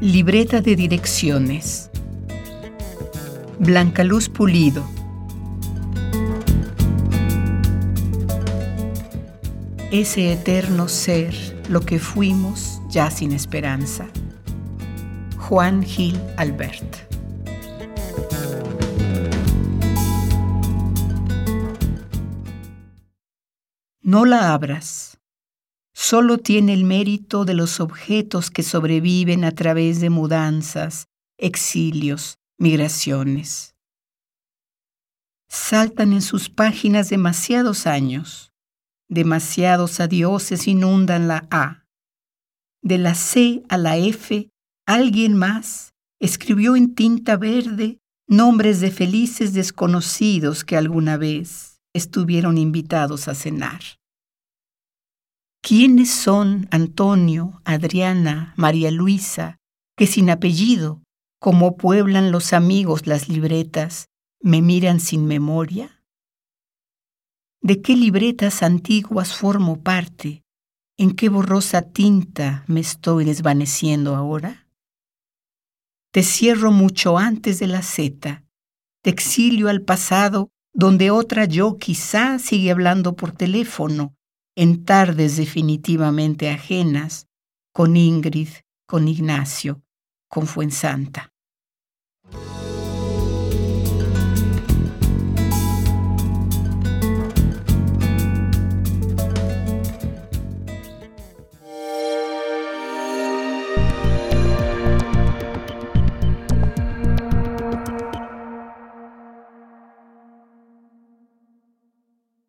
Libreta de direcciones. Blanca Luz Pulido. Ese eterno ser, lo que fuimos ya sin esperanza. Juan Gil Albert. No la abras. Solo tiene el mérito de los objetos que sobreviven a través de mudanzas, exilios, migraciones. Saltan en sus páginas demasiados años, demasiados adioses inundan la A. De la C a la F, alguien más escribió en tinta verde nombres de felices desconocidos que alguna vez estuvieron invitados a cenar. ¿Quiénes son Antonio, Adriana, María Luisa, que sin apellido, como pueblan los amigos las libretas, me miran sin memoria? ¿De qué libretas antiguas formo parte? ¿En qué borrosa tinta me estoy desvaneciendo ahora? Te cierro mucho antes de la Z, te exilio al pasado donde otra yo quizá sigue hablando por teléfono, en tardes definitivamente ajenas, con Ingrid, con Ignacio, con Fuensanta.